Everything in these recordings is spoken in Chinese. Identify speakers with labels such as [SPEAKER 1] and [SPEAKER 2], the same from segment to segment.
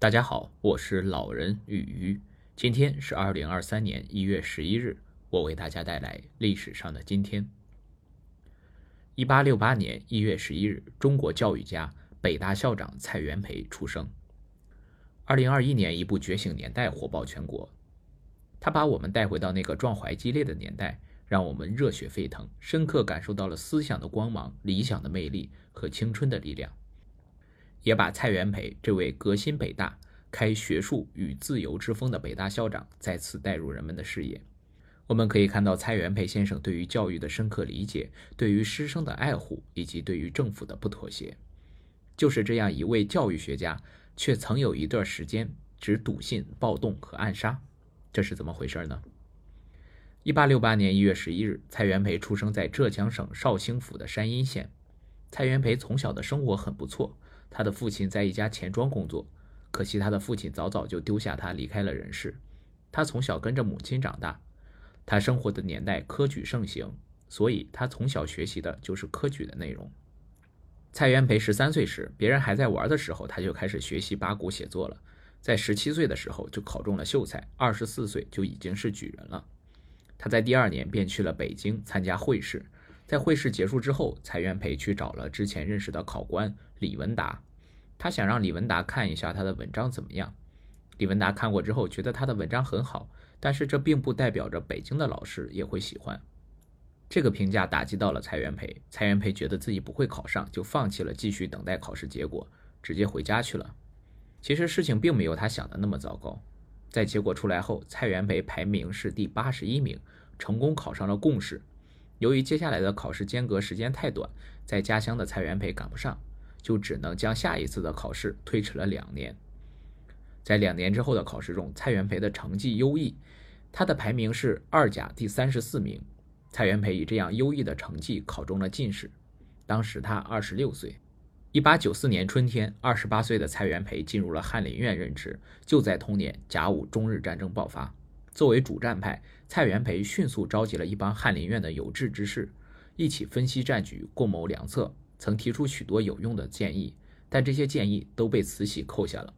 [SPEAKER 1] 大家好，我是老人与鱼。今天是二零二三年一月十一日，我为大家带来历史上的今天。一八六八年一月十一日，中国教育家、北大校长蔡元培出生。二零二一年，一部《觉醒年代》火爆全国，他把我们带回到那个壮怀激烈的年代，让我们热血沸腾，深刻感受到了思想的光芒、理想的魅力和青春的力量。也把蔡元培这位革新北大、开学术与自由之风的北大校长再次带入人们的视野。我们可以看到蔡元培先生对于教育的深刻理解，对于师生的爱护，以及对于政府的不妥协。就是这样一位教育学家，却曾有一段时间只笃信暴动和暗杀，这是怎么回事呢？一八六八年一月十一日，蔡元培出生在浙江省绍兴府的山阴县。蔡元培从小的生活很不错。他的父亲在一家钱庄工作，可惜他的父亲早早就丢下他离开了人世。他从小跟着母亲长大，他生活的年代科举盛行，所以他从小学习的就是科举的内容。蔡元培十三岁时，别人还在玩的时候，他就开始学习八股写作了。在十七岁的时候就考中了秀才，二十四岁就已经是举人了。他在第二年便去了北京参加会试。在会试结束之后，蔡元培去找了之前认识的考官李文达，他想让李文达看一下他的文章怎么样。李文达看过之后，觉得他的文章很好，但是这并不代表着北京的老师也会喜欢。这个评价打击到了蔡元培，蔡元培觉得自己不会考上，就放弃了继续等待考试结果，直接回家去了。其实事情并没有他想的那么糟糕，在结果出来后，蔡元培排名是第八十一名，成功考上了贡士。由于接下来的考试间隔时间太短，在家乡的蔡元培赶不上，就只能将下一次的考试推迟了两年。在两年之后的考试中，蔡元培的成绩优异，他的排名是二甲第三十四名。蔡元培以这样优异的成绩考中了进士，当时他二十六岁。一八九四年春天，二十八岁的蔡元培进入了翰林院任职。就在同年，甲午中日战争爆发。作为主战派，蔡元培迅速召集了一帮翰林院的有志之士，一起分析战局，共谋良策。曾提出许多有用的建议，但这些建议都被慈禧扣下了。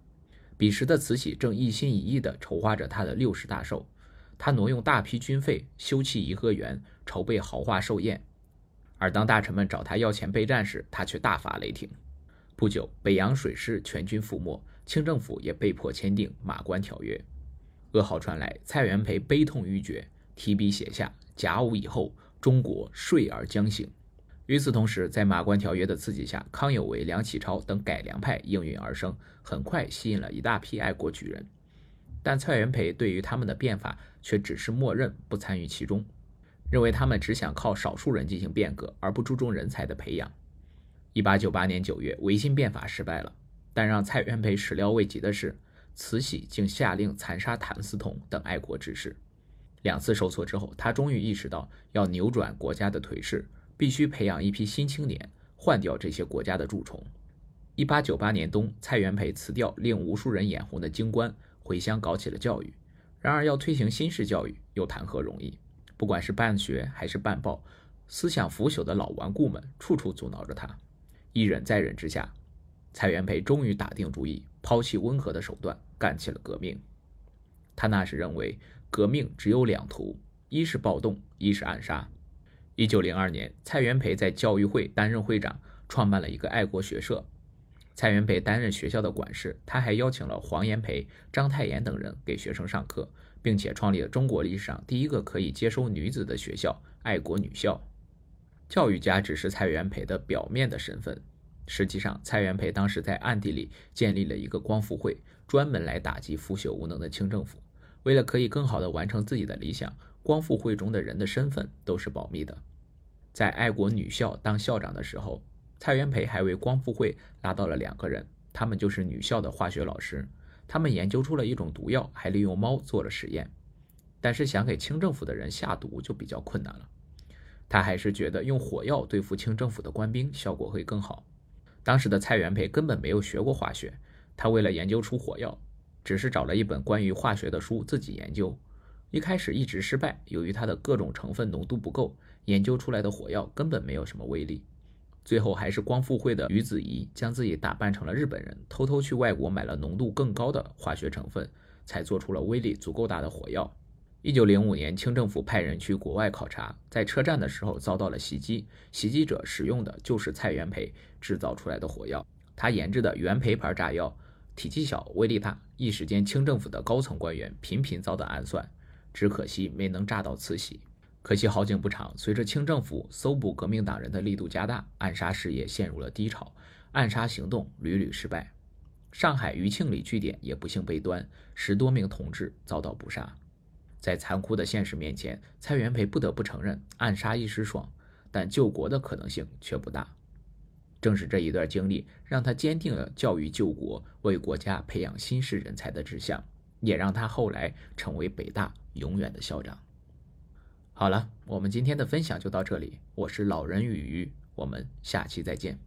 [SPEAKER 1] 彼时的慈禧正一心一意地筹划着她的六十大寿，她挪用大批军费修葺颐和园，筹备豪华寿宴。而当大臣们找他要钱备战时，他却大发雷霆。不久，北洋水师全军覆没，清政府也被迫签订《马关条约》。噩耗传来，蔡元培悲痛欲绝，提笔写下：“甲午以后，中国睡而将醒。”与此同时，在马关条约的刺激下，康有为、梁启超等改良派应运而生，很快吸引了一大批爱国举人。但蔡元培对于他们的变法却只是默认，不参与其中，认为他们只想靠少数人进行变革，而不注重人才的培养。一八九八年九月，维新变法失败了，但让蔡元培始料未及的是。慈禧竟下令残杀谭嗣同等爱国志士，两次受挫之后，他终于意识到要扭转国家的颓势，必须培养一批新青年，换掉这些国家的蛀虫。一八九八年冬，蔡元培辞掉令无数人眼红的京官，回乡搞起了教育。然而，要推行新式教育，又谈何容易？不管是办学还是办报，思想腐朽的老顽固们处处阻挠着他。一忍再忍之下，蔡元培终于打定主意。抛弃温和的手段，干起了革命。他那时认为，革命只有两途：一是暴动，一是暗杀。一九零二年，蔡元培在教育会担任会长，创办了一个爱国学社。蔡元培担任学校的管事，他还邀请了黄炎培、章太炎等人给学生上课，并且创立了中国历史上第一个可以接收女子的学校——爱国女校。教育家只是蔡元培的表面的身份。实际上，蔡元培当时在暗地里建立了一个光复会，专门来打击腐朽无能的清政府。为了可以更好地完成自己的理想，光复会中的人的身份都是保密的。在爱国女校当校长的时候，蔡元培还为光复会拉到了两个人，他们就是女校的化学老师。他们研究出了一种毒药，还利用猫做了实验。但是想给清政府的人下毒就比较困难了。他还是觉得用火药对付清政府的官兵效果会更好。当时的蔡元培根本没有学过化学，他为了研究出火药，只是找了一本关于化学的书自己研究。一开始一直失败，由于它的各种成分浓度不够，研究出来的火药根本没有什么威力。最后还是光复会的于子怡将自己打扮成了日本人，偷偷去外国买了浓度更高的化学成分，才做出了威力足够大的火药。一九零五年，清政府派人去国外考察，在车站的时候遭到了袭击，袭击者使用的就是蔡元培制造出来的火药，他研制的元培牌炸药体积小，威力大，一时间清政府的高层官员频频遭到暗算，只可惜没能炸到慈禧。可惜好景不长，随着清政府搜捕革命党人的力度加大，暗杀事业陷入了低潮，暗杀行动屡屡失败。上海余庆里据点也不幸被端，十多名同志遭到捕杀。在残酷的现实面前，蔡元培不得不承认暗杀一时爽，但救国的可能性却不大。正是这一段经历，让他坚定了教育救国、为国家培养新式人才的志向，也让他后来成为北大永远的校长。好了，我们今天的分享就到这里。我是老人与鱼，我们下期再见。